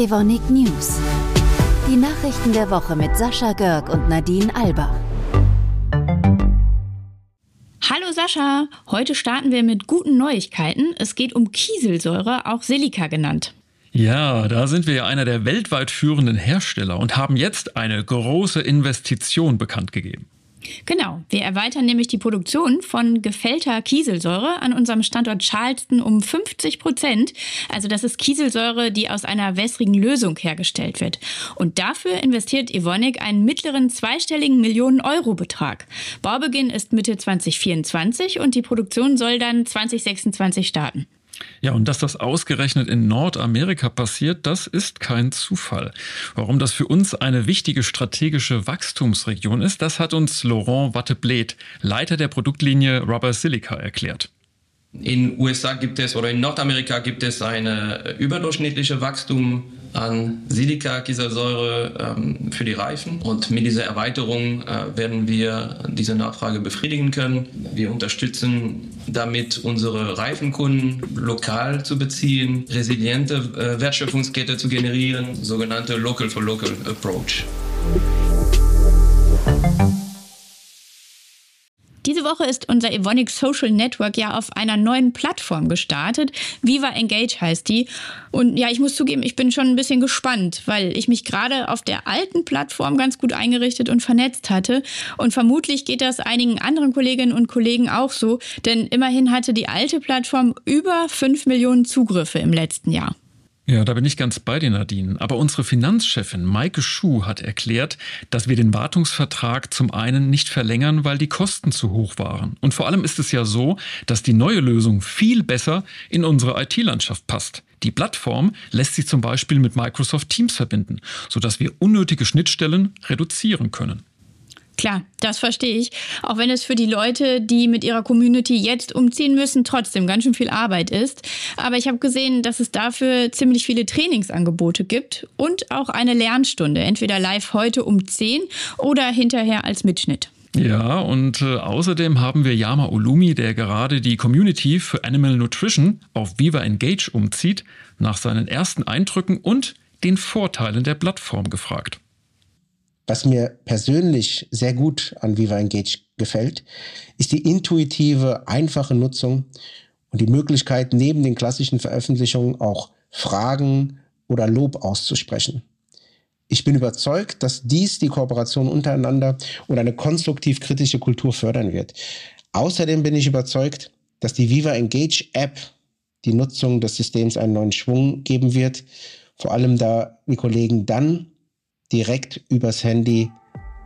Evonik News. Die Nachrichten der Woche mit Sascha Görg und Nadine Alba. Hallo Sascha, heute starten wir mit guten Neuigkeiten. Es geht um Kieselsäure, auch Silika genannt. Ja, da sind wir ja einer der weltweit führenden Hersteller und haben jetzt eine große Investition bekannt gegeben. Genau, wir erweitern nämlich die Produktion von gefällter Kieselsäure an unserem Standort Charleston um 50 Prozent. Also das ist Kieselsäure, die aus einer wässrigen Lösung hergestellt wird. Und dafür investiert Evonik einen mittleren zweistelligen Millionen-Euro-Betrag. Baubeginn ist Mitte 2024 und die Produktion soll dann 2026 starten. Ja, und dass das ausgerechnet in Nordamerika passiert, das ist kein Zufall. Warum das für uns eine wichtige strategische Wachstumsregion ist, das hat uns Laurent Wattebled, Leiter der Produktlinie Rubber Silica, erklärt. In USA gibt es oder in Nordamerika gibt es eine überdurchschnittliche Wachstum an Silika-Kieselsäure ähm, für die Reifen. Und mit dieser Erweiterung äh, werden wir diese Nachfrage befriedigen können. Wir unterstützen damit unsere Reifenkunden lokal zu beziehen, resiliente äh, Wertschöpfungskette zu generieren, sogenannte Local for Local Approach. Diese Woche ist unser Evonik Social Network ja auf einer neuen Plattform gestartet. Viva Engage heißt die. Und ja, ich muss zugeben, ich bin schon ein bisschen gespannt, weil ich mich gerade auf der alten Plattform ganz gut eingerichtet und vernetzt hatte. Und vermutlich geht das einigen anderen Kolleginnen und Kollegen auch so, denn immerhin hatte die alte Plattform über 5 Millionen Zugriffe im letzten Jahr. Ja, da bin ich ganz bei dir, Nadine. Aber unsere Finanzchefin Maike Schuh hat erklärt, dass wir den Wartungsvertrag zum einen nicht verlängern, weil die Kosten zu hoch waren. Und vor allem ist es ja so, dass die neue Lösung viel besser in unsere IT-Landschaft passt. Die Plattform lässt sich zum Beispiel mit Microsoft Teams verbinden, sodass wir unnötige Schnittstellen reduzieren können. Klar, das verstehe ich. Auch wenn es für die Leute, die mit ihrer Community jetzt umziehen müssen, trotzdem ganz schön viel Arbeit ist. Aber ich habe gesehen, dass es dafür ziemlich viele Trainingsangebote gibt und auch eine Lernstunde, entweder live heute um 10 oder hinterher als Mitschnitt. Ja, und äh, außerdem haben wir Yama Olumi, der gerade die Community für Animal Nutrition auf Viva Engage umzieht, nach seinen ersten Eindrücken und den Vorteilen der Plattform gefragt. Was mir persönlich sehr gut an Viva Engage gefällt, ist die intuitive, einfache Nutzung und die Möglichkeit, neben den klassischen Veröffentlichungen auch Fragen oder Lob auszusprechen. Ich bin überzeugt, dass dies die Kooperation untereinander und eine konstruktiv-kritische Kultur fördern wird. Außerdem bin ich überzeugt, dass die Viva Engage App die Nutzung des Systems einen neuen Schwung geben wird, vor allem da die Kollegen dann direkt übers Handy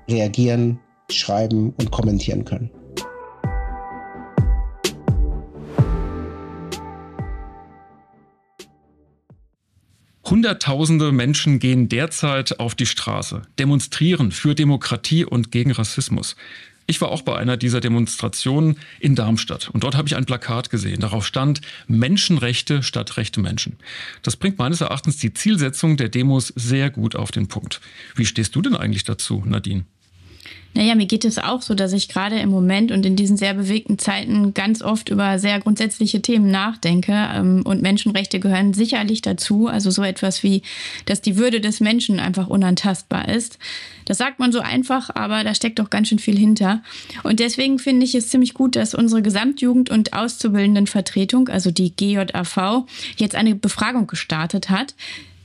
reagieren, schreiben und kommentieren können. Hunderttausende Menschen gehen derzeit auf die Straße, demonstrieren für Demokratie und gegen Rassismus. Ich war auch bei einer dieser Demonstrationen in Darmstadt und dort habe ich ein Plakat gesehen. Darauf stand Menschenrechte statt rechte Menschen. Das bringt meines Erachtens die Zielsetzung der Demos sehr gut auf den Punkt. Wie stehst du denn eigentlich dazu, Nadine? Naja, mir geht es auch so, dass ich gerade im Moment und in diesen sehr bewegten Zeiten ganz oft über sehr grundsätzliche Themen nachdenke. Ähm, und Menschenrechte gehören sicherlich dazu. Also so etwas wie, dass die Würde des Menschen einfach unantastbar ist. Das sagt man so einfach, aber da steckt doch ganz schön viel hinter. Und deswegen finde ich es ziemlich gut, dass unsere Gesamtjugend- und Auszubildendenvertretung, also die GJAV, jetzt eine Befragung gestartet hat.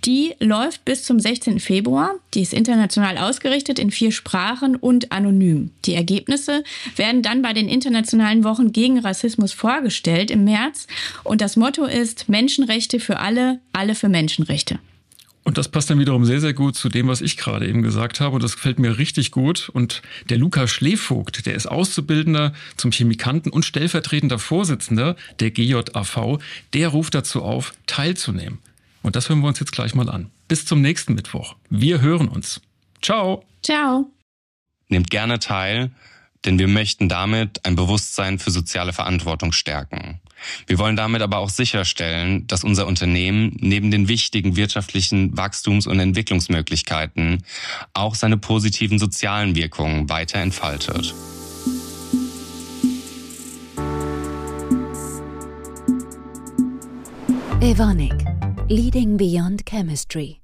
Die läuft bis zum 16. Februar. Die ist international ausgerichtet in vier Sprachen und anonym. Die Ergebnisse werden dann bei den internationalen Wochen gegen Rassismus vorgestellt im März. Und das Motto ist Menschenrechte für alle, alle für Menschenrechte. Und das passt dann wiederum sehr, sehr gut zu dem, was ich gerade eben gesagt habe. Und das gefällt mir richtig gut. Und der Luca Schlevogt, der ist Auszubildender zum Chemikanten und stellvertretender Vorsitzender der GJAV, der ruft dazu auf, teilzunehmen. Und das hören wir uns jetzt gleich mal an. Bis zum nächsten Mittwoch. Wir hören uns. Ciao. Ciao. Nehmt gerne teil, denn wir möchten damit ein Bewusstsein für soziale Verantwortung stärken. Wir wollen damit aber auch sicherstellen, dass unser Unternehmen neben den wichtigen wirtschaftlichen Wachstums- und Entwicklungsmöglichkeiten auch seine positiven sozialen Wirkungen weiter entfaltet. Evonik Leading Beyond Chemistry